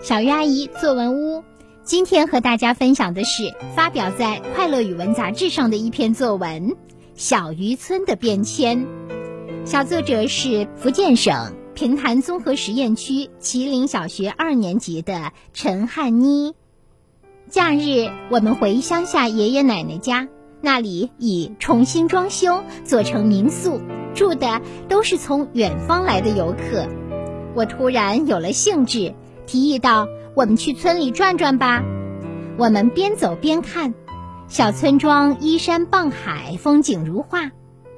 小鱼阿姨作文屋，今天和大家分享的是发表在《快乐语文》杂志上的一篇作文《小渔村的变迁》。小作者是福建省平潭综合实验区麒麟小学二年级的陈汉妮。假日我们回乡下爷爷奶奶家，那里已重新装修，做成民宿，住的都是从远方来的游客。我突然有了兴致。提议道：“我们去村里转转吧。”我们边走边看，小村庄依山傍海，风景如画。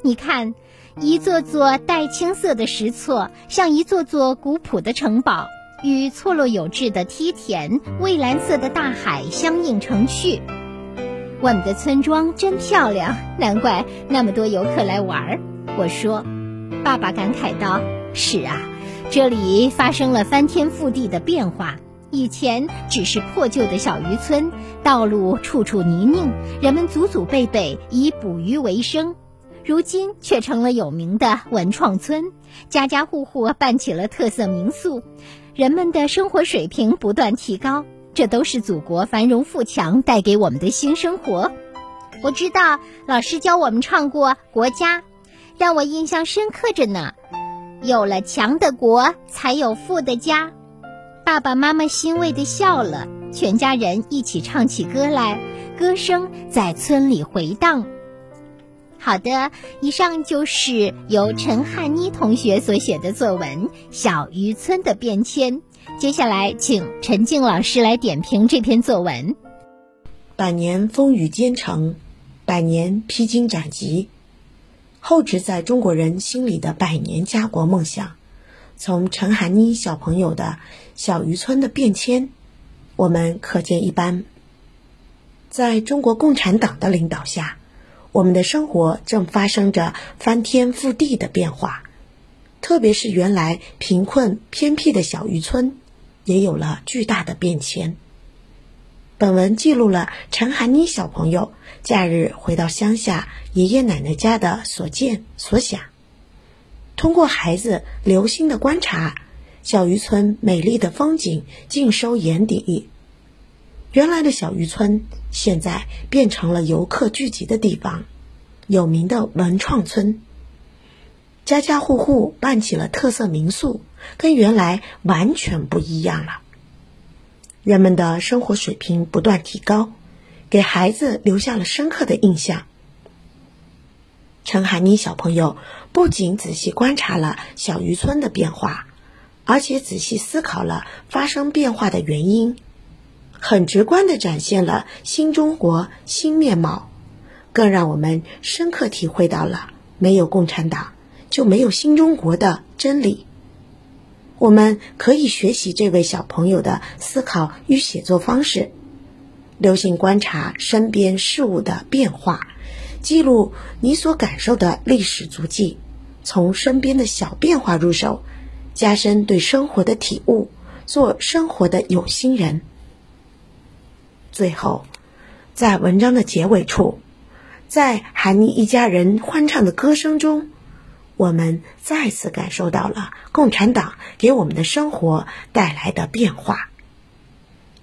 你看，一座座带青色的石厝，像一座座古朴的城堡，与错落有致的梯田、蔚蓝色的大海相映成趣。我们的村庄真漂亮，难怪那么多游客来玩儿。我说，爸爸感慨道：“是啊。”这里发生了翻天覆地的变化。以前只是破旧的小渔村，道路处处泥泞，人们祖祖辈辈以捕鱼为生。如今却成了有名的文创村，家家户户办起了特色民宿，人们的生活水平不断提高。这都是祖国繁荣富强带给我们的新生活。我知道老师教我们唱过《国家》，让我印象深刻着呢。有了强的国，才有富的家。爸爸妈妈欣慰地笑了，全家人一起唱起歌来，歌声在村里回荡。好的，以上就是由陈汉妮同学所写的作文《小渔村的变迁》。接下来，请陈静老师来点评这篇作文。百年风雨兼程，百年披荆斩棘。厚植在中国人心里的百年家国梦想，从陈涵妮小朋友的小渔村的变迁，我们可见一斑。在中国共产党的领导下，我们的生活正发生着翻天覆地的变化，特别是原来贫困偏僻的小渔村，也有了巨大的变迁。本文记录了陈涵妮小朋友假日回到乡下爷爷奶奶家的所见所想。通过孩子留心的观察，小渔村美丽的风景尽收眼底。原来的小渔村现在变成了游客聚集的地方，有名的文创村。家家户户办起了特色民宿，跟原来完全不一样了。人们的生活水平不断提高，给孩子留下了深刻的印象。陈海妮小朋友不仅仔细观察了小渔村的变化，而且仔细思考了发生变化的原因，很直观的展现了新中国新面貌，更让我们深刻体会到了没有共产党就没有新中国的真理。我们可以学习这位小朋友的思考与写作方式，留心观察身边事物的变化，记录你所感受的历史足迹，从身边的小变化入手，加深对生活的体悟，做生活的有心人。最后，在文章的结尾处，在韩妮一家人欢唱的歌声中。我们再次感受到了共产党给我们的生活带来的变化。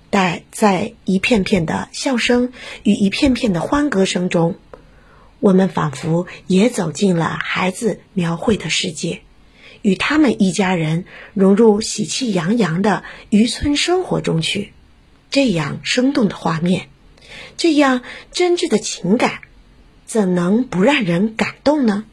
在在一片片的笑声与一片片的欢歌声中，我们仿佛也走进了孩子描绘的世界，与他们一家人融入喜气洋洋的渔村生活中去。这样生动的画面，这样真挚的情感，怎能不让人感动呢？